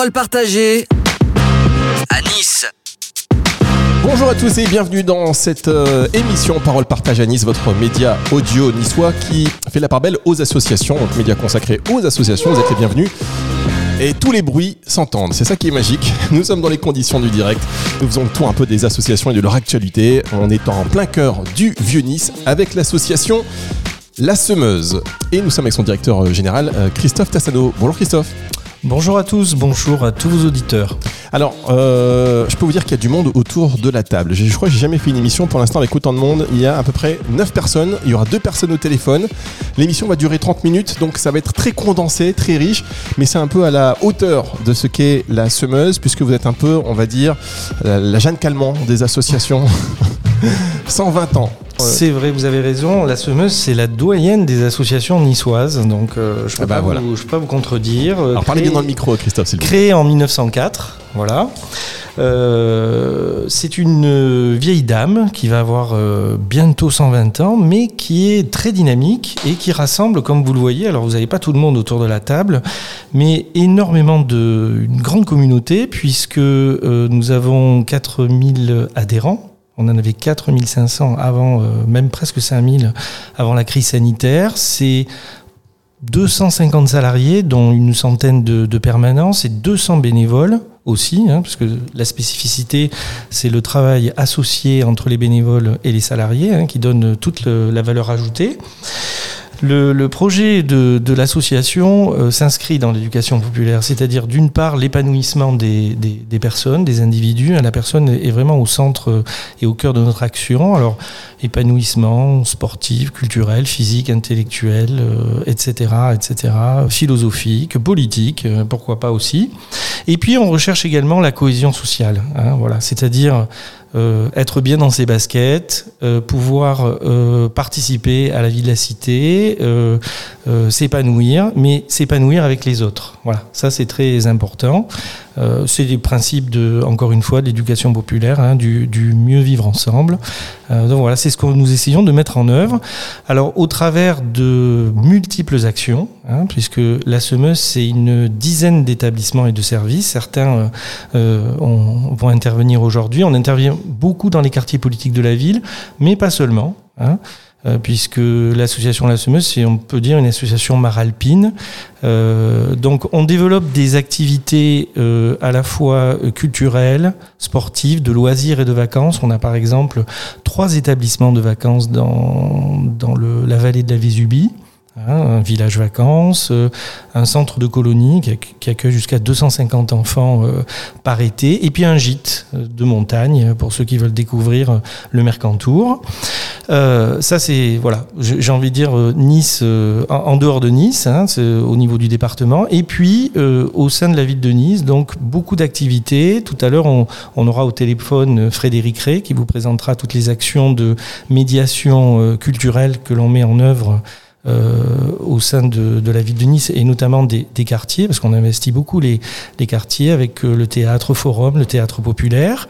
Parole partagée à Nice. Bonjour à tous et bienvenue dans cette euh, émission Parole Partage à Nice, votre média audio niçois qui fait la part belle aux associations, donc média consacré aux associations, vous êtes les bienvenus. Et tous les bruits s'entendent, c'est ça qui est magique. Nous sommes dans les conditions du direct. Nous faisons le tour un peu des associations et de leur actualité. On est en plein cœur du Vieux Nice avec l'association La Semeuse. Et nous sommes avec son directeur euh, général, euh, Christophe Tassano. Bonjour Christophe. Bonjour à tous, bonjour à tous vos auditeurs. Alors, euh, je peux vous dire qu'il y a du monde autour de la table. Je, crois que j'ai jamais fait une émission pour l'instant avec autant de monde. Il y a à peu près 9 personnes. Il y aura deux personnes au téléphone. L'émission va durer 30 minutes, donc ça va être très condensé, très riche. Mais c'est un peu à la hauteur de ce qu'est la semeuse, puisque vous êtes un peu, on va dire, la, la Jeanne Calment des associations. 120 ans. C'est vrai, vous avez raison. La semeuse, c'est la doyenne des associations niçoises. Donc, euh, je ne peux, Ah bah voilà. peux pas vous contredire. Euh, Alors parlez bien dans le micro, Christophe, s'il vous plaît. Créée en 1904, voilà. Euh, c'est une euh, vieille dame qui va avoir euh, bientôt 120 ans, mais qui est très dynamique et qui rassemble, comme vous le voyez, alors vous n'avez pas tout le monde autour de la table, mais énormément de, une grande communauté, puisque euh, nous avons 4000 adhérents. On en avait 4500 avant, euh, même presque 5000 avant la crise sanitaire. C'est 250 salariés, dont une centaine de, de permanences et 200 bénévoles aussi, hein, parce que la spécificité, c'est le travail associé entre les bénévoles et les salariés, hein, qui donne toute la valeur ajoutée. Le, projet de, l'association euh, s'inscrit dans l'éducation populaire, c'est-à-dire d'une part l'épanouissement des, personnes, des individus. hein, La personne est vraiment au centre euh, et au cœur de notre action. Alors épanouissement sportif, culturel, physique, intellectuel, euh, etc., etc., philosophique, politique, pourquoi pas aussi. Et puis on recherche également la cohésion sociale, hein, voilà, c'est-à-dire euh, être bien dans ses baskets, euh, pouvoir euh, participer à la vie de la cité, s'épanouir, mais s'épanouir avec les autres. Voilà, ça c'est très important. Euh, c'est des principes de, encore une fois, de l'éducation populaire, hein, du, du mieux vivre ensemble. Euh, donc voilà, c'est ce que nous essayons de mettre en œuvre. Alors au travers de multiples actions, hein, puisque la semeuse c'est une dizaine d'établissements et de services. Certains euh, euh, on- vont intervenir aujourd'hui. On intervient beaucoup dans les quartiers politiques de la ville, mais pas seulement. hein, euh, puisque l'association La Semeuse, c'est, on peut dire, une association maralpine. Euh, donc, on développe des activités euh, à la fois euh, culturelles, sportives, de loisirs et de vacances. On a par exemple trois établissements de vacances dans, dans le, la vallée de la Vésubie. Hein, un village vacances, euh, un centre de colonie qui, acc- qui accueille jusqu'à 250 enfants euh, par été, et puis un gîte euh, de montagne pour ceux qui veulent découvrir le Mercantour. Ça, c'est voilà, j'ai envie de dire Nice, en, dehors de Nice, hein, au niveau du département, et puis au sein de la ville de Nice, donc beaucoup d'activités. Tout à l'heure, on, on aura au téléphone Frédéric Ray qui vous présentera toutes les actions de médiation culturelle que l'on met en œuvre au sein de, de la ville de Nice et notamment des, des quartiers, parce qu'on investit beaucoup les, les quartiers avec euh, le théâtre forum, le théâtre populaire.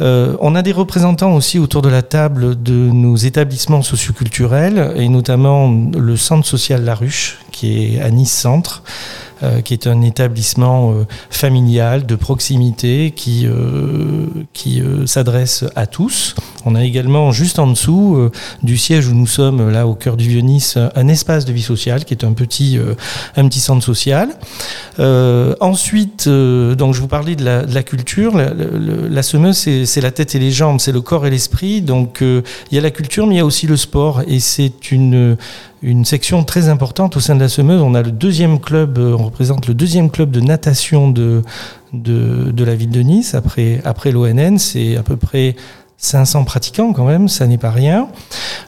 Euh, on a des représentants aussi autour de la table de nos établissements socioculturels et notamment le centre social La Ruche qui est à Nice Centre. Euh, qui est un établissement euh, familial de proximité qui, euh, qui s'adresse à tous. On a également juste en dessous du siège où nous sommes là au cœur du Vieux-Nice un espace de vie sociale qui est un petit, un petit centre social. Ensuite, donc je vous parlais de la, culture. La, la- la semeuse, c'est la tête et les jambes, c'est le corps et l'esprit. Donc il y a la culture, mais il y a aussi le sport. Et c'est une, une section très importante au sein de la semeuse. On a le deuxième club, euh, on représente le deuxième club de natation de, la ville de Nice. Après, après l'ONN, c'est à peu près 500 pratiquants quand même, ça n'est pas rien.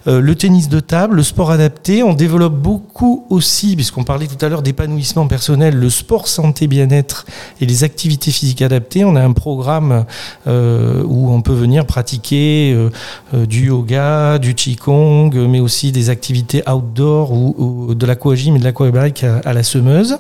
Euh, le tennis de table, le sport adapté, on développe beaucoup aussi, puisqu'on parlait tout à l'heure d'épanouissement personnel, le sport santé bien-être et les activités physiques adaptées. On a un programme euh, où on peut venir pratiquer euh, du yoga, du qigong, mais aussi des activités outdoor ou, ou de l'aquagym et de l'aquabike à, à la semeuse.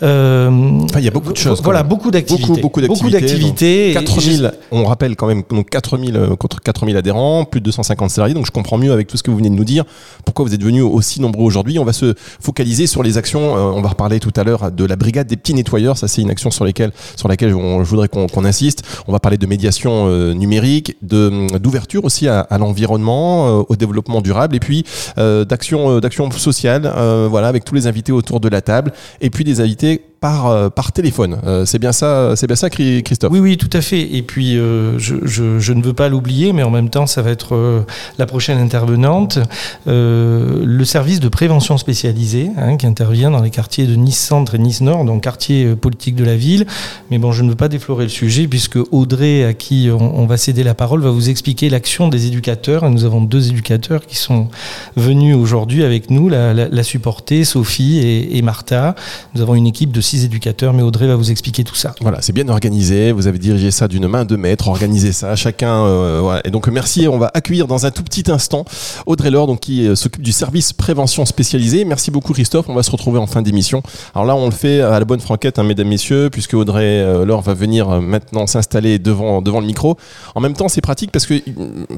Enfin, il y a beaucoup de choses, Voilà, beaucoup d'activités. Beaucoup, beaucoup d'activités. d'activités. Et 4000, on rappelle quand même, donc 4000 contre 4000 adhérents, plus de 250 salariés. Donc je comprends mieux avec tout ce que vous venez de nous dire pourquoi vous êtes venus aussi nombreux aujourd'hui. On va se focaliser sur les actions. on va reparler tout à l'heure de la brigade des petits nettoyeurs. Ça, c'est une action sur, lesquelles, sur laquelle je voudrais qu'on insiste. On va parler de médiation numérique, d'ouverture aussi à, l'environnement, au développement durable et puis d'action sociale. voilà, avec tous les invités autour de la table et puis des invités par, euh, par téléphone. Euh, c'est bien ça, c'est bien ça, Christophe? Oui, oui, tout à fait. Et puis, euh, je, ne veux pas l'oublier, mais en même temps, ça va être la prochaine intervenante, le service de prévention spécialisée hein, qui intervient dans les quartiers de Nice Centre et Nice Nord, donc quartier politique de la ville. Mais bon, je ne veux pas déflorer le sujet puisque Audrey, à qui on, va céder la parole, va vous expliquer l'action des éducateurs. Et nous avons deux éducateurs qui sont venus aujourd'hui avec nous, la supporter, Sophie et, et Martha. Nous avons une équipe de éducateurs, mais Audrey va vous expliquer tout ça. Voilà, c'est bien organisé. Vous avez dirigé ça d'une main de maître, organisé ça, chacun. Euh, Et donc merci. On va accueillir dans un tout petit instant Audrey Laure, donc qui euh, s'occupe du service prévention spécialisé. Merci beaucoup Christophe. On va se retrouver en fin d'émission. Alors là, on le fait à la bonne franquette, hein, mesdames, messieurs, puisque Audrey euh, Laure va venir maintenant s'installer devant devant le micro. En même temps, c'est pratique parce que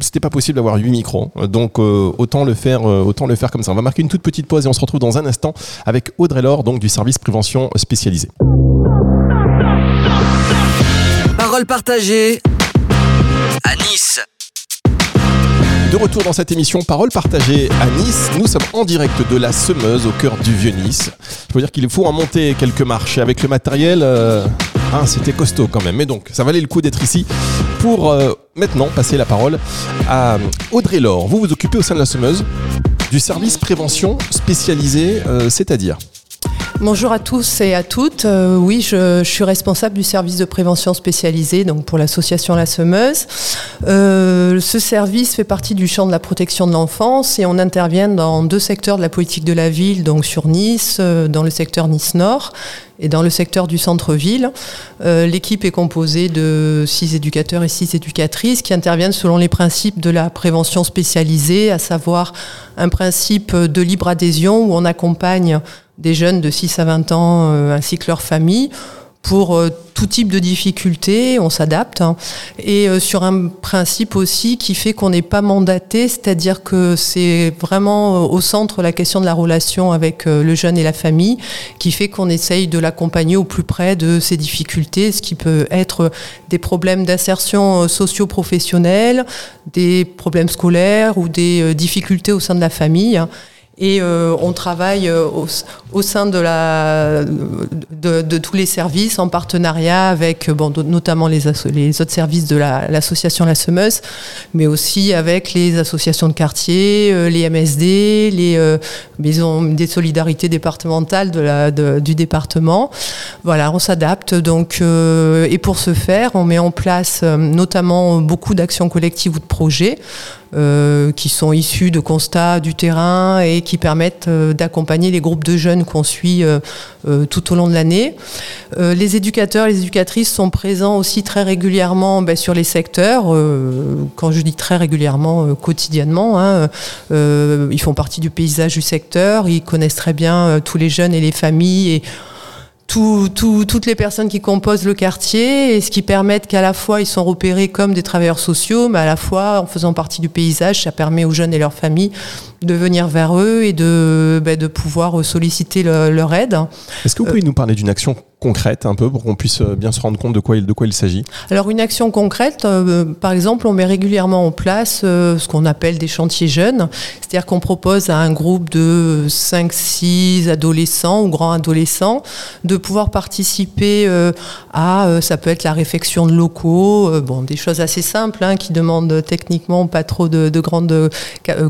c'était pas possible d'avoir huit micros, donc autant le faire, autant le faire comme ça. On va marquer une toute petite pause et on se retrouve dans un instant avec Audrey Laure, donc du service prévention spécialisé. Parole partagée à Nice. De retour dans cette émission Parole partagée à Nice, nous sommes en direct de la Semeuse au cœur du vieux Nice. Il faut dire qu'il faut en monter quelques marches avec le matériel. Euh, hein, c'était costaud quand même, mais donc ça valait le coup d'être ici pour euh, maintenant passer la parole à Audrey Laure. Vous vous occupez au sein de la Semeuse du service prévention spécialisé, euh, c'est-à-dire Bonjour à tous et à toutes. Euh, oui, je, suis responsable du service de prévention spécialisé donc pour l'association La Semeuse. Euh, ce service fait partie du champ de la protection de l'enfance et on intervient dans deux secteurs de la politique de la ville, donc sur Nice, euh, dans le secteur Nice Nord et dans le secteur du centre-ville. L'équipe est composée de six éducateurs et six éducatrices qui interviennent selon les principes de la prévention spécialisée, à savoir un principe de libre adhésion où on accompagne des jeunes de 6 à 20 ans euh, ainsi que leurs familles pour euh, tout type de difficultés, on s'adapte. Hein. et euh, sur un principe aussi qui fait qu'on n'est pas mandaté, c'est-à-dire que c'est vraiment au centre la question de la relation avec le jeune et la famille, qui fait qu'on essaye de l'accompagner au plus près de ses difficultés, ce qui peut être des problèmes d'insertion socio-professionnelle, des problèmes scolaires ou des difficultés au sein de la famille. Et euh, on travaille euh, au, sein de, la, tous les services en partenariat avec bon, notamment les, autres services de l'association la, Semeuse, mais aussi avec les associations de quartier, euh, les MSD, les maisons des solidarités départementales la, du département. Voilà, on s'adapte. Donc, et pour ce faire, on met en place notamment beaucoup d'actions collectives ou de projets. Euh, qui sont issus de constats du terrain et qui permettent euh, d'accompagner les groupes de jeunes qu'on suit euh, tout au long de l'année. les éducateurs les éducatrices sont présents aussi très régulièrement ben, sur les secteurs. quand je dis très régulièrement, quotidiennement, hein, ils font partie du paysage du secteur, ils connaissent très bien tous les jeunes et les familles et toutes les personnes qui composent le quartier et ce qui permet qu'à la fois ils sont repérés comme des travailleurs sociaux, mais à la fois en faisant partie du paysage, ça permet aux jeunes et leurs familles de venir vers eux et de, ben, de pouvoir solliciter leur aide. Est-ce que vous pouvez nous parler d'une action concrète un peu pour qu'on puisse euh, bien se rendre compte de quoi il, de quoi il s'agit? Alors une action concrète, euh, par exemple, on met régulièrement en place euh, ce qu'on appelle des chantiers jeunes, c'est-à-dire qu'on propose à un groupe de 5-6 adolescents ou grands adolescents de pouvoir participer à, ça peut être la réfection de locaux, bon, des choses assez simples hein, qui demandent techniquement pas trop de, grandes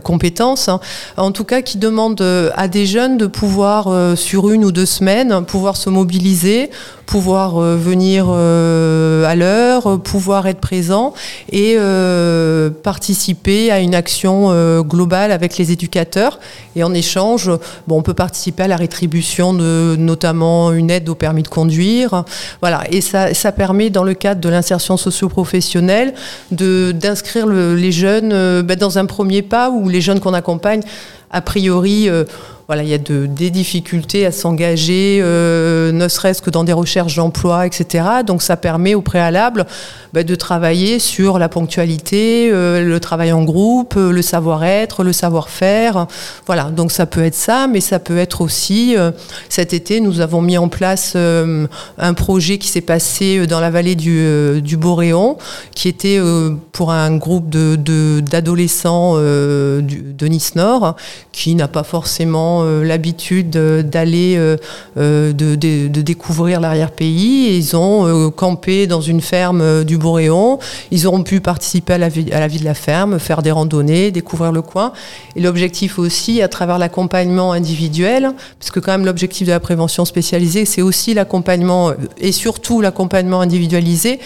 compétences, hein. en tout cas qui demandent à des jeunes de pouvoir, sur une ou deux semaines, pouvoir se mobiliser pouvoir euh, venir euh, à l'heure, pouvoir être présent et euh, participer à une action globale avec les éducateurs. Et en échange, bon, on peut participer à la rétribution de notamment une aide au permis de conduire. Voilà. Et ça, permet, dans le cadre de l'insertion socio-professionnelle, d'inscrire les jeunes ben, dans un premier pas où les jeunes qu'on accompagne, a priori, voilà, il y a de, des difficultés à s'engager, euh, ne serait-ce que dans des recherches d'emploi, etc. Donc ça permet au préalable bah, de travailler sur la ponctualité, euh, le travail en groupe, euh, le savoir-être, le savoir-faire. Voilà, donc ça peut être ça, mais ça peut être aussi, cet été, nous avons mis en place un projet qui s'est passé dans la vallée du, du Boréon, qui était pour un groupe d'adolescents de, de Nice Nord, qui n'a pas forcément euh, l'habitude d'aller euh, euh, de, découvrir l'arrière-pays. Ils ont campé dans une ferme du Boréon. Ils auront pu participer à la, vie, à la vie de la ferme, faire des randonnées, découvrir le coin. Et l'objectif aussi, à travers l'accompagnement individuel, parce que quand même l'objectif de la prévention spécialisée, c'est aussi l'accompagnement et surtout l'accompagnement individualisé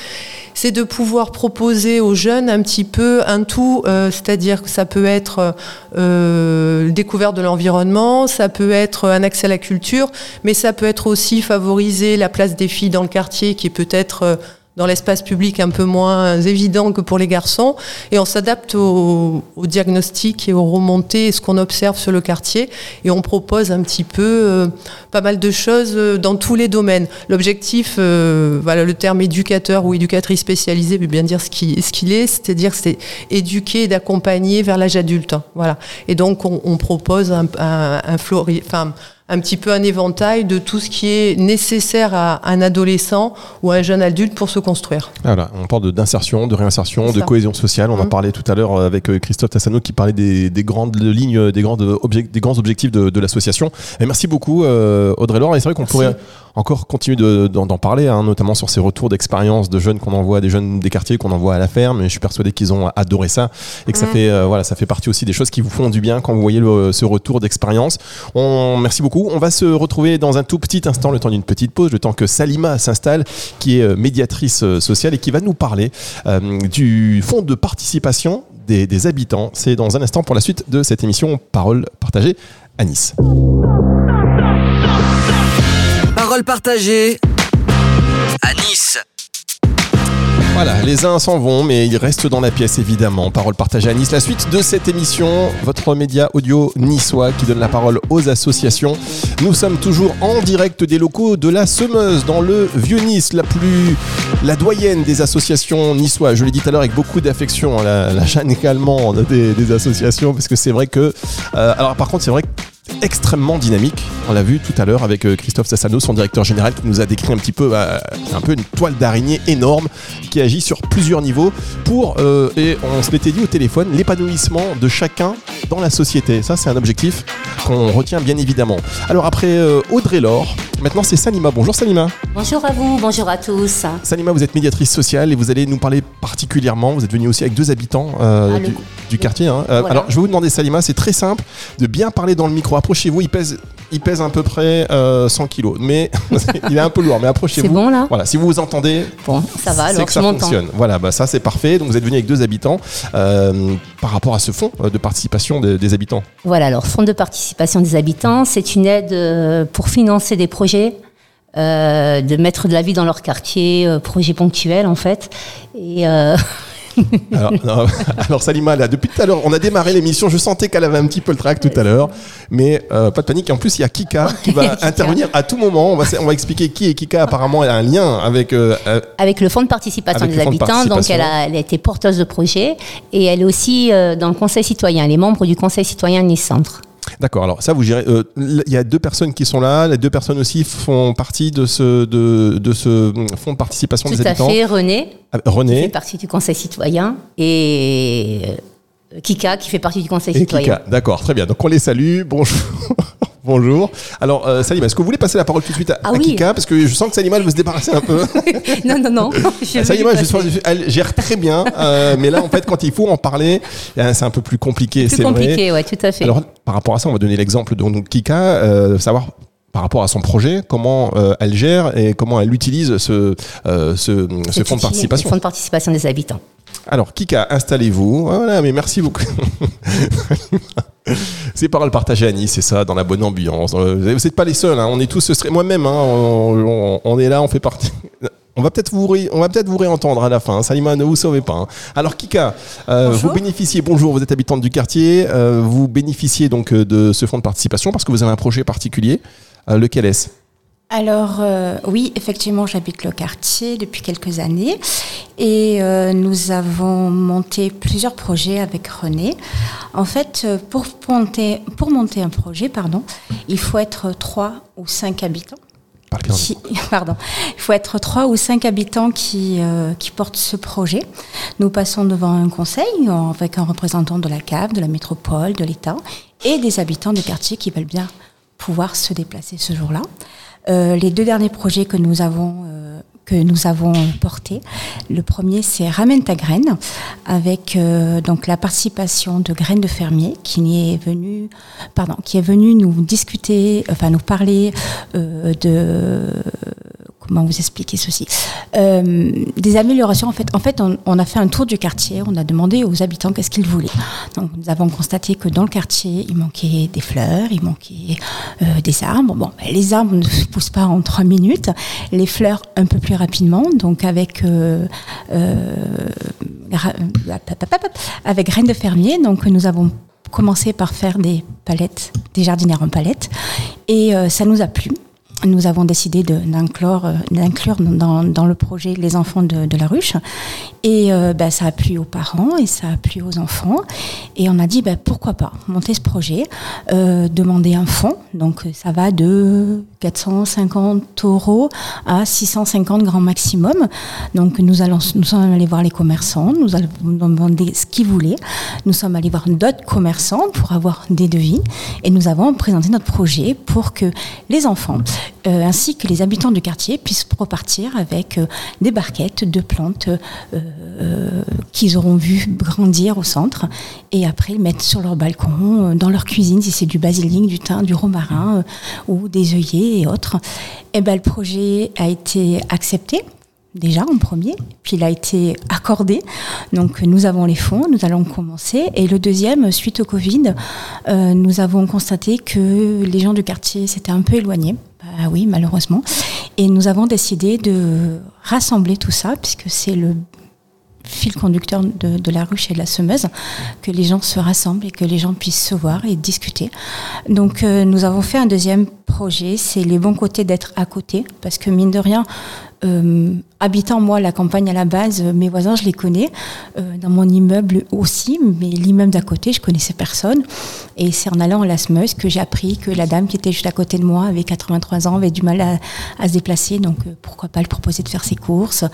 c'est de pouvoir proposer aux jeunes un petit peu un tout, c'est-à-dire que ça peut être euh, découverte de l'environnement, ça peut être un accès à la culture, mais ça peut être aussi favoriser la place des filles dans le quartier qui est peut-être euh, dans l'espace public un peu moins évident que pour les garçons. Et on s'adapte au, au, diagnostic et aux remontées, ce qu'on observe sur le quartier. Et on propose un petit peu euh, pas mal de choses euh, dans tous les domaines. L'objectif, euh, voilà, le terme éducateur ou éducatrice spécialisée veut bien dire ce qu'il est, c'est-à-dire c'est éduquer et d'accompagner vers l'âge adulte. Voilà. Et donc on, propose un, un, enfin, un petit peu un éventail de tout ce qui est nécessaire à un adolescent ou à un jeune adulte pour se construire. Voilà, on parle d'insertion, de, réinsertion, de cohésion sociale. On a mmh. parlé tout à l'heure avec euh, Christophe Tassano qui parlait des, grandes lignes, des, grandes des grands objectifs de, l'association. merci beaucoup euh, Audrey Laure. Et c'est vrai qu'on pourrait encore continuer d'en parler, hein, notamment sur ces retours d'expérience de jeunes qu'on envoie, des jeunes des quartiers qu'on envoie à la ferme. Et je suis persuadé qu'ils ont adoré ça et que ça mmh. fait euh, voilà, ça fait partie aussi des choses qui vous font du bien quand vous voyez ce retour d'expérience. On merci beaucoup on va se retrouver dans un tout petit instant, le temps d'une petite pause, le temps que Salima s'installe, qui est euh, médiatrice euh, sociale et qui va nous parler euh, du fonds de participation des, habitants. C'est dans un instant pour la suite de cette émission Parole partagée à Nice. Parole partagée à Nice. Voilà, les uns s'en vont, mais ils restent dans la pièce évidemment. Parole partagée à Nice. La suite de cette émission, votre média audio niçois qui donne la parole aux associations. Nous sommes toujours en direct des locaux de la Semeuse, dans le Vieux Nice, la plus, la doyenne des associations niçoises. Je l'ai dit tout à l'heure avec beaucoup d'affection, hein, la, la chaîne également des, des associations, parce que c'est vrai que, euh, alors par contre, c'est vrai que extrêmement dynamique. On l'a vu tout à l'heure avec euh, Christophe Sassano, son directeur général, qui nous a décrit un petit peu euh, un peu une toile d'araignée énorme qui agit sur plusieurs niveaux pour, euh, et on se l'était dit au téléphone, l'épanouissement de chacun dans la société. Ça, c'est un objectif qu'on retient bien évidemment. Alors après Audrey Laure, maintenant c'est Salima. Bonjour Salima. Bonjour à vous, bonjour à tous. Salima, vous êtes médiatrice sociale et vous allez nous parler particulièrement, vous êtes venu aussi avec deux habitants ah, du, quartier. Hein. Alors je vais vous demander Salima, c'est très simple de bien parler dans le micro approchez-vous, il pèse, il pèse à peu près 100 euh, kilos, mais il est un peu lourd. Mais approchez-vous. C'est bon là. Voilà, si vous vous entendez, bon, ça va. C'est que ça fonctionne. Voilà, bah ça c'est parfait. Donc vous êtes venu avec deux habitants euh, par rapport à ce fonds euh, de participation des, habitants. Voilà, alors fonds de participation des habitants, c'est une aide pour financer des projets. de mettre de la vie dans leur quartier, projet ponctuel en fait. Et alors, Salima, là, depuis tout à l'heure, on a démarré l'émission. Je sentais qu'elle avait un petit peu le track tout à l'heure, mais euh, pas de panique. En plus, il y a Kika qui va intervenir à tout moment. On va, on va expliquer qui est Kika. Apparemment, elle a un lien avec euh, euh, avec le fonds de participation des habitants. Donc, elle a, elle a, été porteuse de projet et elle est aussi dans le Conseil citoyen. Elle est membre du Conseil citoyen Nice Centre. D'accord. Alors ça, vous gérez. Il y a deux personnes qui sont là. Les deux personnes aussi font partie de ce de, de ce fonds de participation des habitants. Tout à fait. René. Ah, René. Qui fait partie du Conseil citoyen et Kika qui fait partie du Conseil et citoyen. Kika. D'accord. Très bien. Donc on les salue. Bonjour. Bonjour. Alors, euh, Salima, est-ce que vous voulez passer la parole tout de suite à, ah Kika? Parce que je sens que Salima, elle veut se débarrasser un peu. non, non, non. Salima, je elle gère très bien. Euh, mais là, en fait, quand il faut en parler, eh, c'est un peu plus compliqué. C'est compliqué, oui, tout à fait. Alors, par rapport à ça, on va donner l'exemple de Kika, euh, savoir par rapport à son projet, comment euh, elle gère et comment elle utilise ce, ce, ce fonds de participation. Le fonds de participation des habitants. Alors, Kika, installez-vous. Voilà, mais merci beaucoup. c'est paroles partagées à Nice, c'est ça, dans la bonne ambiance. Vous n'êtes pas les seuls, hein. on est tous, moi-même, hein, on, est là, on fait partie. On va peut-être vous, ré- on va peut-être vous réentendre à la fin. Salima, ne vous sauvez pas. hein. Alors Kika, euh, vous bénéficiez, bonjour, vous êtes habitante du quartier, euh, vous bénéficiez donc euh, de ce fonds de participation parce que vous avez un projet particulier. Euh, lequel est-ce? Alors euh, oui, effectivement, j'habite le quartier depuis quelques années et euh, nous avons monté plusieurs projets avec René. En fait, euh, pour monter, pour monter un projet, pardon, il faut être trois ou cinq habitants. Qui, pardon, il faut être trois ou cinq habitants qui, euh, qui portent ce projet. Nous passons devant un conseil avec un représentant de la CAF, de la métropole, de l'État et des habitants du quartier qui veulent bien pouvoir se déplacer ce jour-là. Euh, les deux derniers projets que nous avons euh, que nous avons portés, le premier c'est Ramène ta graine avec euh, donc la participation de Graines de fermier qui est venu pardon qui est venu nous discuter enfin nous parler euh, de comment vous expliquer ceci Euh, Des améliorations en fait. En fait, on, a fait un tour du quartier. On a demandé aux habitants qu'est-ce qu'ils voulaient. Donc, nous avons constaté que dans le quartier, il manquait des fleurs, il manquait euh, des arbres. Bon, ben, les arbres ne se poussent pas en trois minutes. Les fleurs un peu plus rapidement. Donc, avec euh, euh, avec graines de fermier. Donc, nous avons commencé par faire des palettes, des jardinières en palettes, et ça nous a plu. Nous avons décidé euh, d'inclure dans, dans le projet les enfants de, la ruche. Et euh, bah, ça a plu aux parents et ça a plu aux enfants. Et on a dit bah, pourquoi pas monter ce projet, euh, demander un fonds. Donc ça va de 450 euros à 650 grand maximum. Donc nous, allons, nous sommes allés voir les commerçants, nous allons demander ce qu'ils voulaient. Nous sommes allés voir d'autres commerçants pour avoir des devis. Et nous avons présenté notre projet pour que les enfants euh, ainsi que les habitants du quartier puissent repartir avec euh, des barquettes de plantes euh, euh, qu'ils auront vu grandir au centre et après mettre sur leur balcon, euh, dans leur cuisine, si c'est du basilic, du thym, du romarin euh, ou des œillets et autres. Et ben, le projet a été accepté déjà en premier, puis il a été accordé. Donc nous avons les fonds, nous allons commencer. Et le deuxième, suite au Covid, nous avons constaté que les gens du quartier s'étaient un peu éloignés. Bah oui, malheureusement. Et nous avons décidé de rassembler tout ça, puisque c'est le fil conducteur de, la ruche et de la semeuse, que les gens se rassemblent et que les gens puissent se voir et discuter. Donc euh, nous avons fait un deuxième projet, c'est les bons côtés d'être à côté, parce que mine de rien, euh, habitant moi la campagne à la base, euh, mes voisins je les connais, euh, dans mon immeuble aussi, mais l'immeuble d'à côté je connaissais personne. Et c'est en allant à la semeuse que j'ai appris que la dame qui était juste à côté de moi avait 83 ans, avait du mal à, se déplacer, donc pourquoi pas lui proposer de faire ses courses.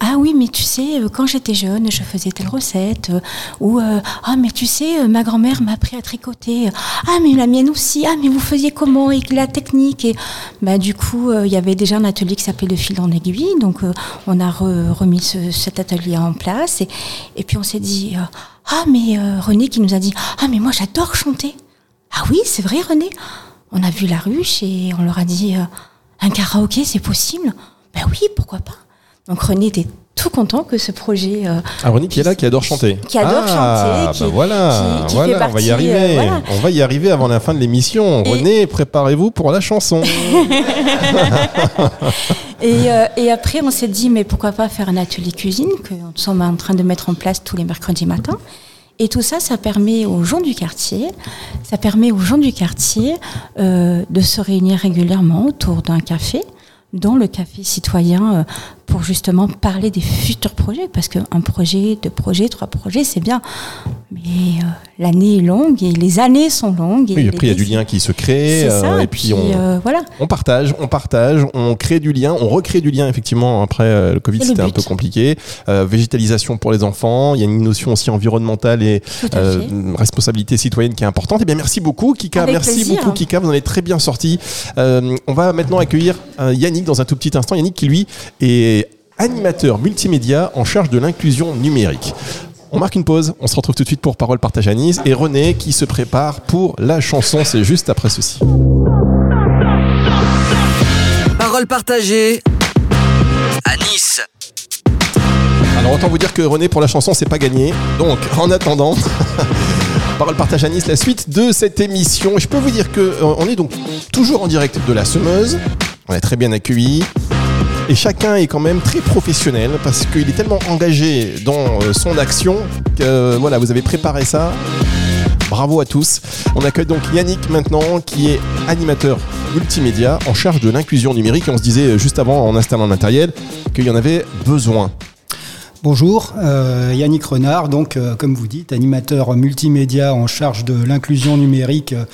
Ah oui, mais tu sais, quand j'étais jeune, je faisais telle recette, ou ah mais tu sais, ma grand-mère m'a appris à tricoter. Ah mais la mienne aussi. Ah mais vous faisiez comment et la technique? Et bah du coup il y avait déjà un atelier qui s'appelait le fil en aiguille, donc euh, on a re- remis ce- cet atelier en place et, puis on s'est dit euh, ah mais euh, René qui nous a dit ah mais moi j'adore chanter. Ah oui c'est vrai René. On a vu la ruche et on leur a dit un karaoké c'est possible. Ben oui pourquoi pas. Donc René était tout content que ce projet euh, Ah, René qui est là, qui adore chanter. Qui adore ah, chanter, qui- bah voilà, qui- qui voilà, fait on va y arriver. euh, voilà. On va y arriver avant la fin de l'émission. Et- René, préparez-vous pour la chanson. Et, euh, et après, on s'est dit, mais pourquoi pas faire un atelier cuisine que nous sommes en train de mettre en place tous les mercredis matins. Et tout ça, ça permet aux gens du quartier, ça permet aux gens du quartier euh, de se réunir régulièrement autour d'un café, dont le café citoyen, pour justement parler des futurs projets. Parce qu'un projet, deux projets, trois projets, c'est bien. Mais euh, l'année est longue et les années sont longues. Et Oui, après, il y a du lien qui se crée. Euh, ça. et puis, on, euh, voilà. on partage, on partage, on crée du lien, on recrée du lien, effectivement. Après, le Covid, c'était un peu compliqué. Végétalisation pour les enfants. Il y a une notion aussi environnementale et responsabilité citoyenne qui est importante. Eh bien, merci beaucoup, Kika. Avec merci plaisir. beaucoup, Kika. Vous en êtes très bien sorti. On va maintenant accueillir Yannick dans un tout petit instant. Yannick qui, lui, est animateur multimédia en charge de l'inclusion numérique. On marque une pause, on se retrouve tout de suite pour Parole Partage à Nice et René qui se prépare pour la chanson, c'est juste après ceci. Parole partagée à Nice. Alors autant vous dire que René pour la chanson c'est pas gagné. Donc en attendant, Parole Partage à Nice, la suite de cette émission. Je peux vous dire que euh, on est donc toujours en direct de la semeuse. On est très bien accueillis. Et chacun est quand même très professionnel parce qu'il est tellement engagé dans euh, son action que voilà, vous avez préparé ça. Bravo à tous. On accueille donc Yannick maintenant qui est animateur multimédia en charge de l'inclusion numérique. On se disait juste avant en installant le matériel qu'il y en avait besoin. Bonjour, euh, Yannick Renard, donc euh, comme vous dites, animateur multimédia en charge de l'inclusion numérique euh,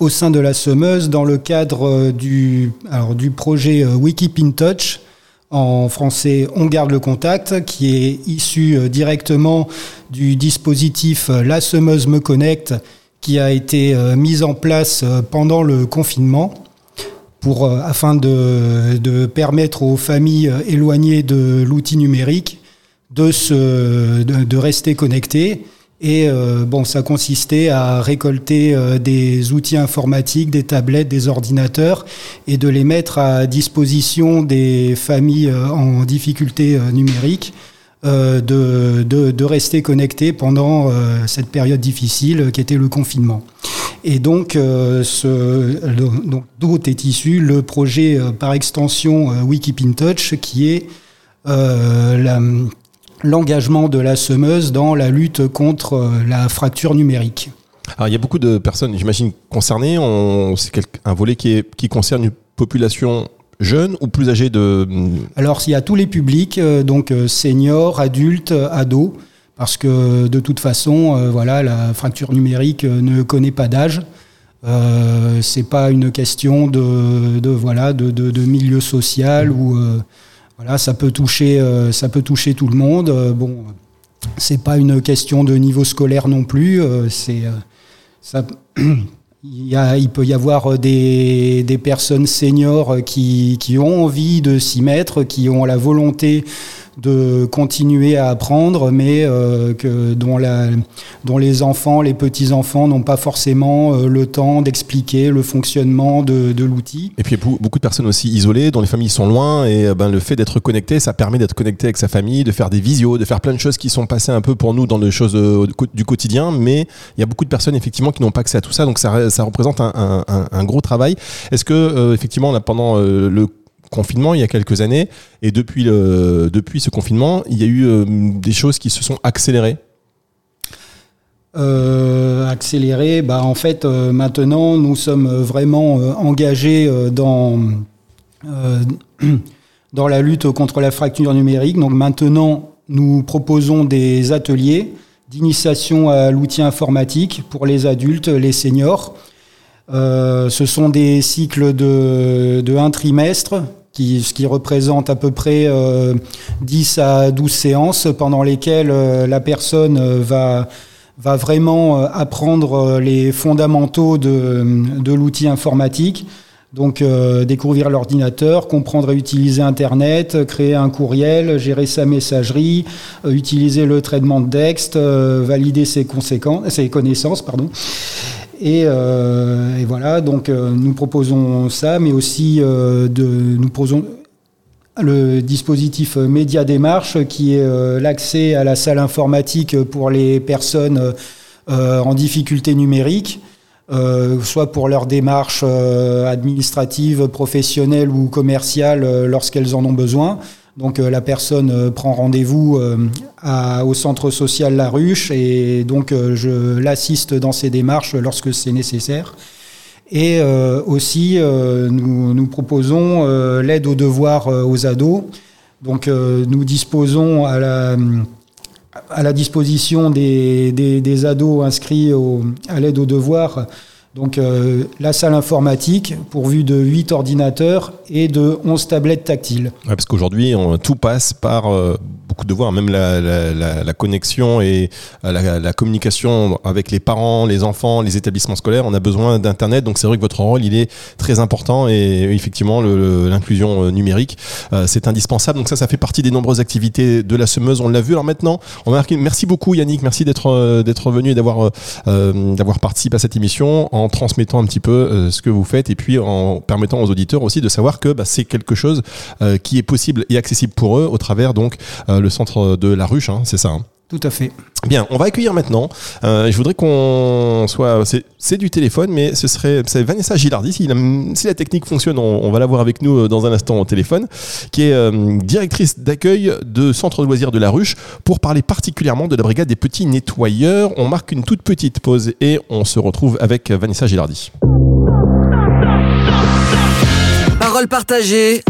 au sein de la Semeuse dans le cadre du, alors, du projet Wikip in Touch, en français On garde le contact, qui est issu directement du dispositif La Semeuse me connecte, qui a été mis en place pendant le confinement. Afin de, permettre aux familles éloignées de l'outil numérique de, rester connecté. Et euh, bon, ça consistait à récolter euh, des outils informatiques, des tablettes, des ordinateurs, et de les mettre à disposition des familles euh, en difficulté numérique, de, rester connectés pendant cette période difficile qui était le confinement. Et donc, d'où est issu le projet par extension Wikipintouch, qui est la l'engagement de la semeuse dans la lutte contre euh, la fracture numérique. Alors il y a beaucoup de personnes, j'imagine, concernées. C'est un volet qui, est, qui concerne une population jeune ou plus âgée de... Alors il y a tous les publics, euh, donc euh, seniors, adultes, ados, parce que de toute façon, voilà, la fracture numérique ne connaît pas d'âge. Euh, c'est pas une question de, de voilà de, de, de, milieu social ou voilà, ça peut toucher, euh, ça peut toucher tout le monde. Euh, bon, c'est pas une question de niveau scolaire non plus. Euh, c'est ça. Il, il, peut y avoir des, des personnes seniors qui, qui, ont envie de s'y mettre, qui ont la volonté de continuer à apprendre, mais euh, que, dont, la, dont les enfants, les petits-enfants n'ont pas forcément euh, le temps d'expliquer le fonctionnement de, de l'outil. Et puis beaucoup de personnes aussi isolées, dont les familles sont loin, et euh, ben, le fait d'être connecté, ça permet d'être connecté avec sa famille, de faire des visios, de faire plein de choses qui sont passées un peu pour nous dans les choses du quotidien, mais il y a beaucoup de personnes effectivement qui n'ont pas accès à tout ça, donc ça, ça représente un, un, un, gros travail. Est-ce que effectivement, là, pendant le confinement il y a quelques années. Et depuis, ce confinement, il y a eu euh, des choses qui se sont accélérées euh, accélérées bah, en fait, euh, maintenant, nous sommes vraiment engagés dans, dans la lutte contre la fracture numérique. Donc maintenant, nous proposons des ateliers d'initiation à l'outil informatique pour les adultes, les seniors. ce sont des cycles de, de un trimestre qui, ce qui représente à peu près 10 euh, à 12 séances pendant lesquelles euh, la personne euh, va, va vraiment apprendre les fondamentaux de, de l'outil informatique. Donc découvrir l'ordinateur, comprendre et utiliser Internet, créer un courriel, gérer sa messagerie, utiliser le traitement de texte, valider ses, conséquences, ses connaissances. Pardon. Euh, et, voilà, donc euh, nous proposons ça, mais aussi euh, nous proposons le dispositif Média Démarche, qui est l'accès à la salle informatique pour les personnes en difficulté numérique. soit pour leurs démarches administratives, professionnelles ou commerciales lorsqu'elles en ont besoin, donc euh, la personne euh, prend rendez-vous euh, au centre social La Ruche et donc je l'assiste dans ses démarches lorsque c'est nécessaire. Et aussi, nous, proposons l'aide aux devoirs aux ados. Donc nous disposons à la, disposition des, ados inscrits à l'aide aux devoirs donc euh, la salle informatique pourvue de 8 ordinateurs et de 11 tablettes tactiles. parce qu'aujourd'hui, tout passe par euh, de devoirs, même la, connexion et euh, la, communication avec les parents, les enfants, les établissements scolaires. On a besoin d'Internet, donc c'est vrai que votre rôle, il est très important et effectivement, l'inclusion numérique, c'est indispensable. Donc ça, ça fait partie des nombreuses activités de la semeuse. On l'a vu. Alors maintenant, on va merci beaucoup Yannick, merci d'être venu et d'avoir participé à cette émission en transmettant un petit peu euh, ce que vous faites et puis en permettant aux auditeurs aussi de savoir que bah, c'est quelque chose euh, qui est possible et accessible pour eux au travers donc euh, le centre de la ruche, hein, c'est ça. Hein. Tout à fait. Bien, on va accueillir maintenant. euh, je voudrais qu'on soit. c'est- du téléphone, mais ce serait c'est Vanessa Gilardi. Si la, si la technique fonctionne, on, on va la voir avec nous euh, dans un instant au téléphone, qui est euh, directrice d'accueil de Centre de loisirs de la Ruche, pour parler particulièrement de la brigade des petits nettoyeurs. On marque une toute petite pause et on se retrouve avec Vanessa Gilardi. Parole partagée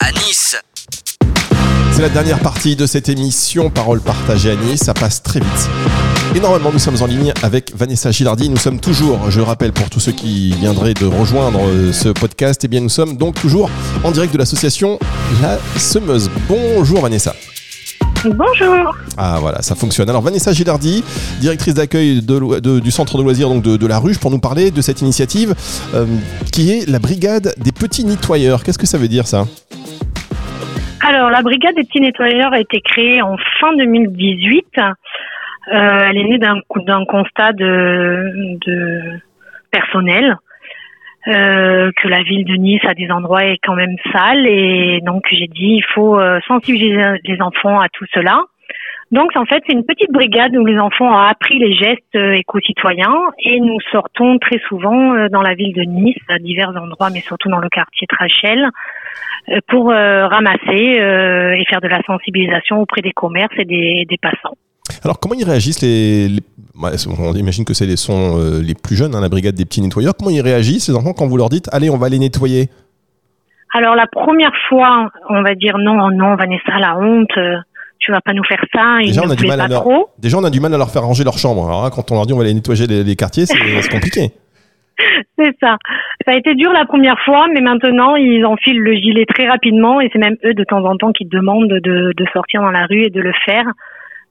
à Nice. C'est la dernière partie de cette émission Parole partagée à Nice. Ça passe très vite. Et normalement, nous sommes en ligne avec Vanessa Gilardi. Nous sommes toujours, je le rappelle pour tous ceux qui viendraient de rejoindre euh, ce podcast, eh bien nous sommes donc toujours en direct de l'association La Semeuse. Bonjour Vanessa. Bonjour. Ah voilà, ça fonctionne. Alors Vanessa Gilardi, directrice d'accueil de lo- de- du centre de loisirs donc de, de la Ruche, pour nous parler de cette initiative euh, qui est la brigade des petits nettoyeurs. Qu'est-ce que ça veut dire ça? Alors, la brigade des petits nettoyeurs a été créée en fin 2018. Euh, elle est née d'un constat de, de personnel euh, que la ville de Nice à des endroits est quand même sale et donc j'ai dit il faut euh, sensibiliser les enfants à tout cela. Donc en fait c'est une petite brigade où les enfants ont appris les gestes euh, éco-citoyens et nous sortons très souvent euh, dans la ville de Nice à divers endroits mais surtout dans le quartier Trachel euh, pour ramasser et faire de la sensibilisation auprès des commerces et des, des passants. Alors, comment ils réagissent les, les- ouais, On imagine que c'est les sont les plus jeunes, hein, la brigade des petits nettoyeurs. Comment ils réagissent, les enfants, quand vous leur dites Allez, on va les nettoyer? Alors la première fois, on va dire non, non, Vanessa, la honte, tu vas pas nous faire ça, il Déjà, on a du mal à leur- trop. Déjà, on a du mal à leur faire ranger leur chambre. Alors là, quand on leur dit on va les nettoyer les, les quartiers, c'est compliqué. C'est ça. Ça a été dur la première fois, mais maintenant ils enfilent le gilet très rapidement et c'est même eux de temps en temps qui demandent de, de sortir dans la rue et de le faire.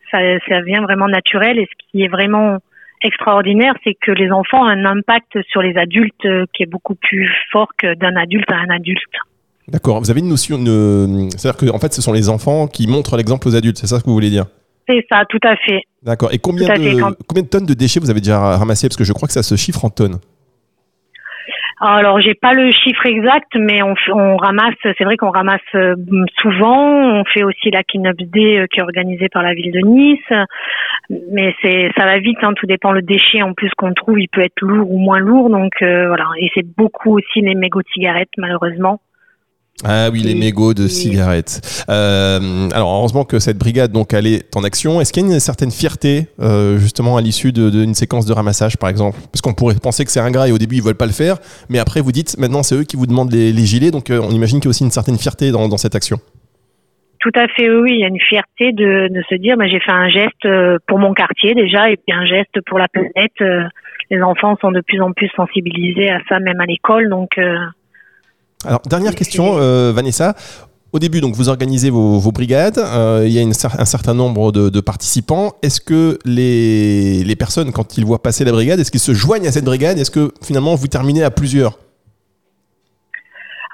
Ça, ça vient vraiment naturel et ce qui est vraiment extraordinaire, c'est que les enfants ont un impact sur les adultes euh, qui est beaucoup plus fort que d'un adulte à un adulte. D'accord. Vous avez une notion de. C'est-à-dire que, en fait, ce sont les enfants qui montrent l'exemple aux adultes. C'est ça ce que vous voulez dire? C'est ça, tout à fait. D'accord. Et combien fait, de, quand- combien de tonnes de déchets vous avez déjà ramassé Parce que je crois que ça se chiffre en tonnes. Alors, j'ai pas le chiffre exact, mais on, ramasse. C'est vrai qu'on ramasse euh, souvent. On fait aussi la Cleanup Day euh, qui est organisée par la ville de Nice. Mais c'est, ça va vite. Hein, tout dépend le déchet en plus qu'on trouve. Il peut être lourd ou moins lourd. Donc euh, voilà. Et c'est beaucoup aussi les mégots de cigarettes, malheureusement. Ah oui, les mégots de et- cigarettes. Euh, alors, heureusement que cette brigade donc elle est en action. Est-ce qu'il y a une certaine fierté euh, justement à l'issue d'une séquence de ramassage, par exemple? Parce qu'on pourrait penser que c'est ingrat et au début ils veulent pas le faire, mais après vous dites maintenant c'est eux qui vous demandent les, les gilets, donc euh, on imagine qu'il y a aussi une certaine fierté dans, dans cette action. Tout à fait, oui. Il y a une fierté de, de se dire, bah, j'ai fait un geste pour mon quartier déjà, et puis un geste pour la planète. Les enfants sont de plus en plus sensibilisés à ça, même à l'école. Donc, Alors, dernière question, euh, Vanessa. Au début, donc, vous organisez vos, vos brigades. euh, il y a une un certain nombre de, de participants. Est-ce que les, les personnes, quand ils voient passer la brigade, est-ce qu'ils se joignent à cette brigade? Est-ce que finalement vous terminez à plusieurs?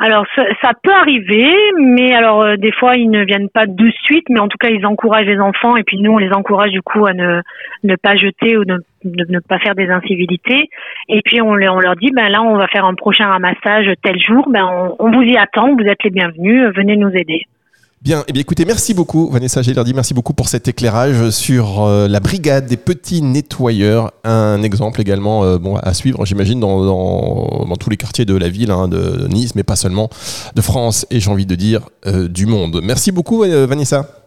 Alors ça, peut arriver, mais alors euh, des fois ils ne viennent pas de suite, mais en tout cas ils encouragent les enfants et puis nous on les encourage du coup à ne pas jeter ou ne ne, ne pas faire des incivilités. Et puis on, on leur dit ben là on va faire un prochain ramassage tel jour, ben on, vous y attend, vous êtes les bienvenus, venez nous aider. Bien, eh bien écoutez, merci beaucoup Vanessa Gélardi, merci beaucoup pour cet éclairage sur euh, la brigade des petits nettoyeurs. Un exemple également euh, bon, à suivre, j'imagine, dans, dans, dans tous les quartiers de la ville, hein, de Nice, mais pas seulement, de France et j'ai envie de dire euh, du monde. Merci beaucoup Vanessa.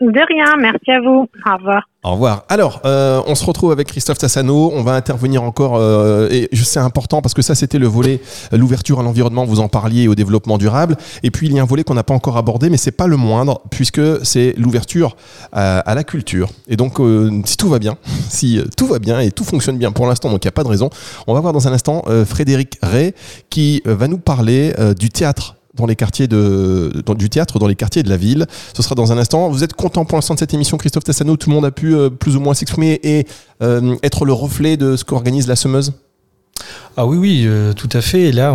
De rien, merci à vous. Au revoir. Au revoir. Alors, euh, on se retrouve avec Christophe Tassano. On va intervenir encore, euh, et sais important parce que ça, c'était le volet euh, l'ouverture à l'environnement. Vous en parliez au développement durable. Et puis, il y a un volet qu'on n'a pas encore abordé, mais c'est pas le moindre puisque c'est l'ouverture à, à la culture. Et donc, euh, si tout va bien, si euh, tout va bien et tout fonctionne bien pour l'instant, donc il n'y a pas de raison, on va voir dans un instant euh, Frédéric Ray qui euh, va nous parler euh, du théâtre dans les quartiers de, du théâtre dans les quartiers de la ville. Ce sera dans un instant. Vous êtes content pour l'instant de cette émission, Christophe Tassano Tout le monde a pu euh, plus ou moins s'exprimer et euh, être le reflet de ce qu'organise la semeuse Ah oui, oui, euh, tout à fait. Et là,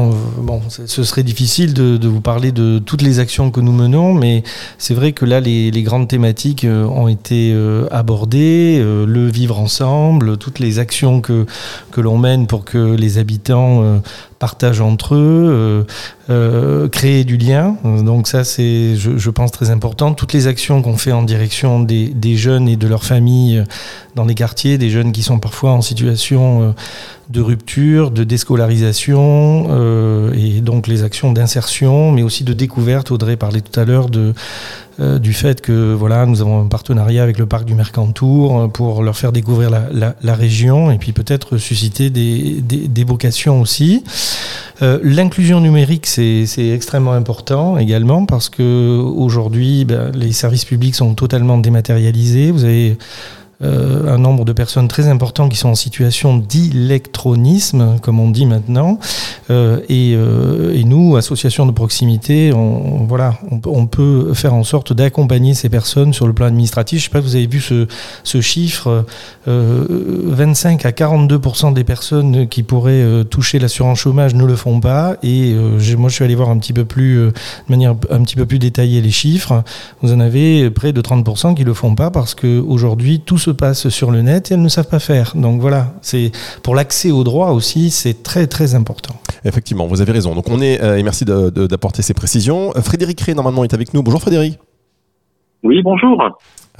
ce serait difficile de, vous parler de toutes les actions que nous menons, mais c'est vrai que là, les, grandes thématiques euh, ont été euh, abordées, le vivre ensemble, toutes les actions que, que l'on mène pour que les habitants partagent entre eux, créer du lien. Donc ça, c'est, je, pense, très important. Toutes les actions qu'on fait en direction des, des jeunes et de leurs familles dans les quartiers, des jeunes qui sont parfois en situation de rupture, de déscolarisation, euh, et donc les actions d'insertion, mais aussi de découverte. Audrey parlait tout à l'heure euh, du fait que voilà, nous avons un partenariat avec le parc du Mercantour euh, pour leur faire découvrir la, la- région et puis peut-être susciter des, des- vocations aussi. Euh, L'inclusion numérique, c'est extrêmement important également parce que aujourd'hui, ben, les services publics sont totalement dématérialisés. Vous avez un nombre de personnes très important qui sont en situation d'électronisme, comme on dit maintenant. Euh, et, euh, et nous, association de proximité, on, voilà, on, peut- faire en sorte d'accompagner ces personnes sur le plan administratif. Je sais pas si vous avez vu ce, ce chiffre, euh, 25 à 42 des personnes qui pourraient euh, toucher l'assurance chômage ne le font pas. Et euh, moi, je suis allé voir un petit peu plus, euh, de manière un petit peu plus détaillée les chiffres. Vous en avez près de 30% qui le font pas parce que aujourd'hui tout se passe sur le net et elles ne savent pas faire. Donc voilà, c'est pour l'accès aux droits aussi, c'est très très important. Effectivement, vous avez raison. Donc on est, euh, et merci d'apporter ces précisions. Euh, Frédéric Ré, normalement, est avec nous. Bonjour Frédéric. Oui, bonjour.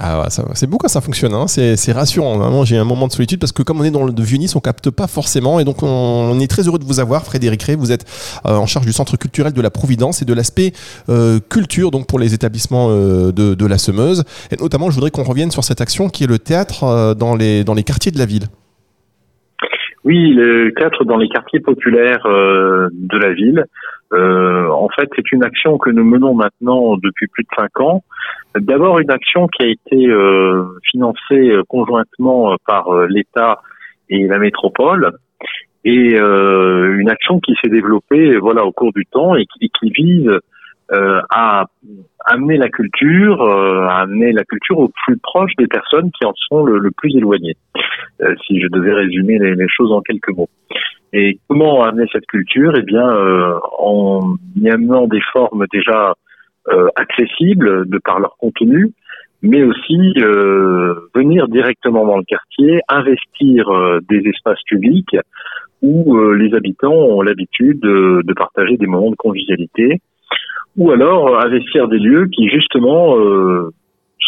Ah, ouais, c'est beau quand ça fonctionne, hein. c'est rassurant. Vraiment, j'ai un moment de solitude parce que comme on est dans le vieux Nice, on capte pas forcément. Et donc, on, est très heureux de vous avoir, Frédéric Ré. Vous êtes euh, en charge du Centre culturel de la Providence et de l'aspect euh, culture, donc pour les établissements euh, de, de la Semeuse. Et notamment, je voudrais qu'on revienne sur cette action qui est le théâtre dans, les, dans les quartiers de la ville. Oui, le théâtre dans les quartiers populaires de la ville. En fait, c'est une action que nous menons maintenant depuis plus de cinq ans. D'abord, une action qui a été euh, financée euh, conjointement euh, par euh, l'État et la métropole, et euh, une action qui s'est développée, voilà, au cours du temps et qui, qui vise euh, à amener la culture, euh, à amener la culture au plus proche des personnes qui en sont le, le plus éloignées. Euh, si je devais résumer les, les choses en quelques mots. Et comment amener cette culture? Eh bien, en y amenant des formes déjà accessibles de par leur contenu, mais aussi euh, venir directement dans le quartier, investir euh, des espaces publics où euh, les habitants ont l'habitude de, partager des moments de convivialité, ou alors euh, investir des lieux qui justement euh,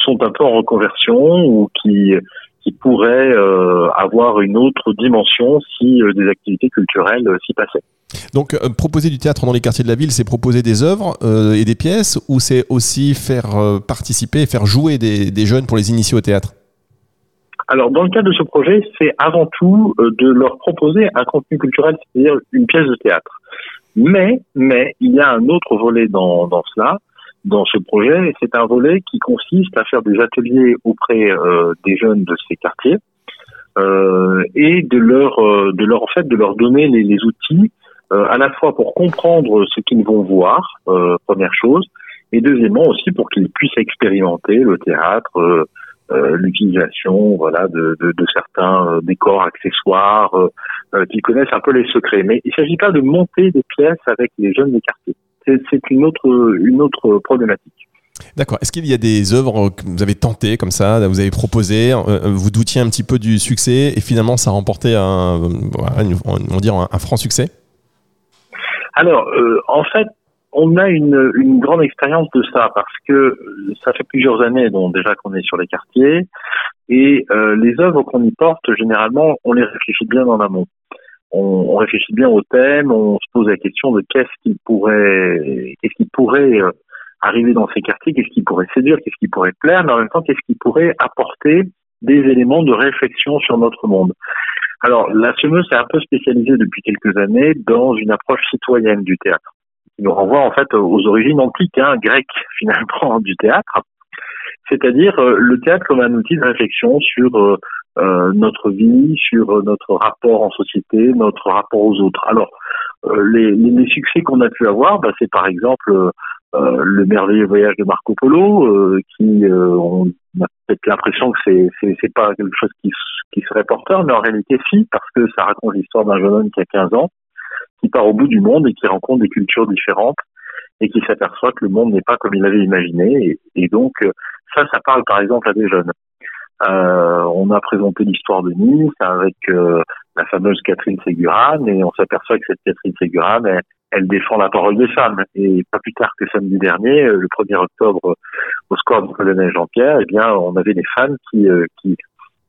sont un peu en reconversion ou qui qui pourraient euh, avoir une autre dimension si euh, des activités culturelles euh, s'y passaient. Donc, proposer du théâtre dans les quartiers de la ville, c'est proposer des œuvres et des pièces ou c'est aussi faire participer, faire jouer des, des jeunes pour les initier au théâtre? Alors, dans le cadre de ce projet, c'est avant tout de leur proposer un contenu culturel, c'est-à-dire une pièce de théâtre. Mais, mais, il y a un autre volet dans, dans cela, dans ce projet, et c'est un volet qui consiste à faire des ateliers auprès euh, des jeunes de ces quartiers euh, et de leur, euh, de leur en fait, de leur donner les, les outils euh, à la fois pour comprendre ce qu'ils vont voir, euh, première chose, et deuxièmement aussi pour qu'ils puissent expérimenter le théâtre. euh, l'utilisation voilà de, de, de certains euh, décors accessoires euh, qui connaissent un peu les secrets mais il ne s'agit pas de monter des pièces avec les jeunes des quartiers c'est une autre une autre problématique D'accord. Est-ce qu'il y a des œuvres que vous avez tentées comme ça, vous avez proposé, euh, vous doutiez un petit peu du succès et finalement ça a remporté un, on dire un, un franc succès? Alors, euh, en fait, on a une, une grande expérience de ça parce que euh, ça fait plusieurs années donc déjà qu'on est sur les quartiers et euh, les œuvres qu'on y porte généralement on les réfléchit bien en amont. On, réfléchit bien au thème, on se pose la question de qu'est-ce qui pourrait qu'est-ce qui pourrait euh, arriver dans ces quartiers, qu'est-ce qui pourrait séduire, qu'est-ce qui pourrait plaire, mais en même temps qu'est-ce qui pourrait apporter des éléments de réflexion sur notre monde. Alors, la Semeuse est un peu spécialisée depuis quelques années dans une approche citoyenne du théâtre, qui nous renvoie en fait aux origines antiques, hein, grecques finalement, du théâtre, c'est-à-dire euh, le théâtre comme un outil de réflexion sur euh, euh, notre vie, sur euh, notre rapport en société, notre rapport aux autres. Alors, euh, les, les, succès qu'on a pu avoir, bah, c'est par exemple euh, euh, le merveilleux voyage de Marco Polo, qui on a peut-être l'impression que c'est c'est c'est pas quelque chose qui qui serait porteur, mais en réalité si, parce que ça raconte l'histoire d'un jeune homme qui a 15 ans qui part au bout du monde et qui rencontre des cultures différentes et qui s'aperçoit que le monde n'est pas comme il l'avait imaginé. Et, donc, euh, ça, ça parle par exemple à des jeunes. Euh, on a présenté l'histoire de Nice avec euh, la fameuse Catherine Ségurane et on s'aperçoit que cette Catherine Ségurane, elle, elle, défend la parole des femmes. Et pas plus tard que samedi dernier, le 1er octobre, au score du colonel Jean-Pierre, eh bien, on avait des femmes qui, qui,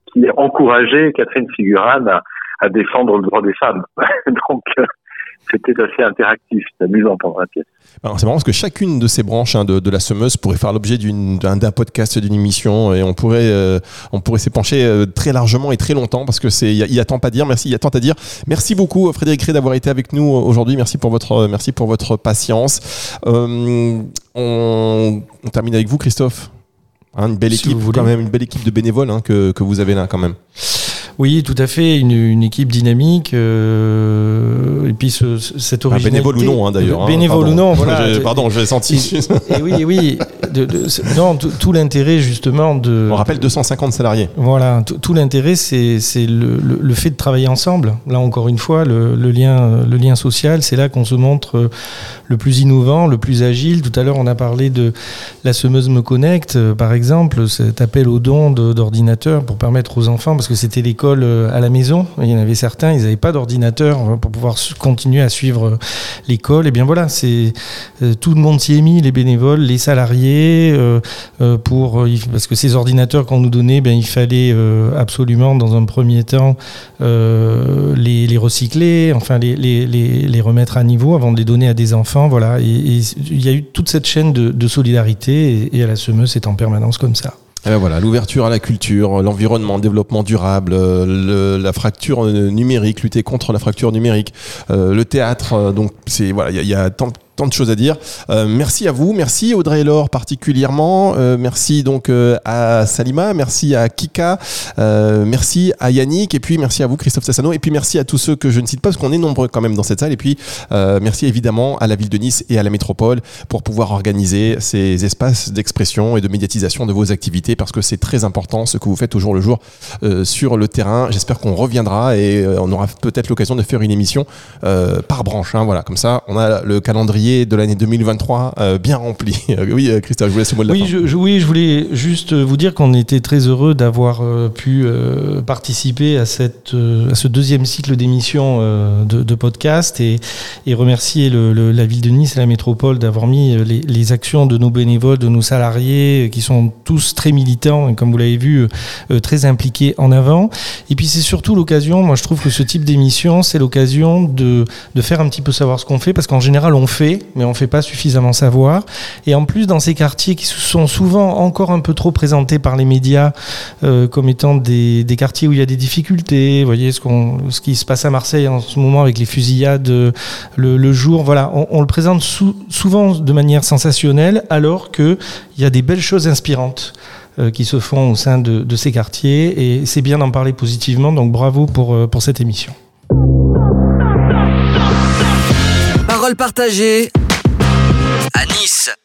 qui encourageaient Catherine Ségurane à, à défendre le droit des femmes. donc, c'était assez interactif, c'est amusant pendant la pièce. c'est marrant parce que chacune de ces branches hein, de, la semeuse pourrait faire l'objet d'un podcast, d'une émission, et on pourrait, euh, on pourrait s'épancher euh, très largement et très longtemps parce que c'est, il y, a tant à dire. Merci, il y a tant à dire. Merci beaucoup Frédéric Ré d'avoir été avec nous aujourd'hui. Merci pour votre, merci pour votre patience. Euh, on, termine avec vous, Christophe. Hein, une belle équipe, quand même, une belle équipe de bénévoles hein, que, que vous avez là, quand même. Oui, tout à fait, une, une équipe dynamique. Euh, et puis ce, cette originalité. bénévole ou non, hein, d'ailleurs. Hein, bénévole ou non, voilà. pardon, je l'ai senti. Et, oui, oui. De, de, non, tout l'intérêt justement de. On rappelle 250 salariés. Voilà, tout l'intérêt, c'est le, le, le, fait de travailler ensemble. Là, encore une fois, le, lien, le lien social, c'est là qu'on se montre le plus innovant, le plus agile. Tout à l'heure, on a parlé de la semeuse me connecte, par exemple, cet appel au don d'ordinateur pour permettre aux enfants, parce que c'était les euh, à la maison. Il y en avait certains, ils n'avaient pas d'ordinateur euh, pour pouvoir continuer à suivre euh, l'école. Et bien voilà, c'est tout le monde s'y est mis, les bénévoles, les salariés, pour parce que ces ordinateurs qu'on nous donnait, ben il fallait absolument dans un premier temps les, recycler, enfin les, remettre à niveau avant de les donner à des enfants. Voilà, il y a eu toute cette chaîne de, solidarité et, et à la semeuse, c'est en permanence comme ça. Et ben voilà, l'ouverture à la culture, l'environnement, le développement durable, le, la fracture numérique, lutter contre la fracture numérique, euh, le théâtre. Euh, donc c'est voilà, il y, y, a tant, tant de choses à dire. Euh, merci à vous, merci Audrey Laure particulièrement, euh, merci donc euh, à Salima, merci à Kika, merci à Yannick et puis merci à vous Christophe Sassano et puis merci à tous ceux que je ne cite pas parce qu'on est nombreux quand même dans cette salle et puis merci évidemment à la ville de Nice et à la métropole pour pouvoir organiser ces espaces d'expression et de médiatisation de vos activités parce que c'est très important ce que vous faites au jour le jour sur le terrain. J'espère qu'on reviendra et on aura peut-être l'occasion de faire une émission par branche. Hein, voilà, comme ça on a le calendrier de l'année 2023 euh, bien rempli. Euh, oui, euh, Christophe, je vous laisse le mot de la oui, fin. Je, oui, je voulais juste vous dire qu'on était très heureux d'avoir pu participer à, cette, à ce deuxième cycle d'émissions de, de, podcast et, et remercier le, la ville de Nice et la métropole d'avoir mis les, les, actions de nos bénévoles, de nos salariés, qui sont tous très militants et comme vous l'avez vu, très impliqués en avant. Et puis c'est surtout l'occasion, moi je trouve que ce type d'émission, c'est l'occasion de, de faire un petit peu savoir ce qu'on fait, parce qu'en général on fait mais on ne fait pas suffisamment savoir. Et en plus, dans ces quartiers qui sont souvent encore un peu trop présentés par les médias euh, comme étant des, quartiers où il y a des difficultés, vous voyez ce, qui se passe à Marseille en ce moment avec les fusillades euh, le, jour, voilà, on, le présente souvent de manière sensationnelle alors qu'il y a des belles choses inspirantes euh, qui se font au sein de, ces quartiers et c'est bien d'en parler positivement, donc bravo pour cette émission. Partagée à Nice.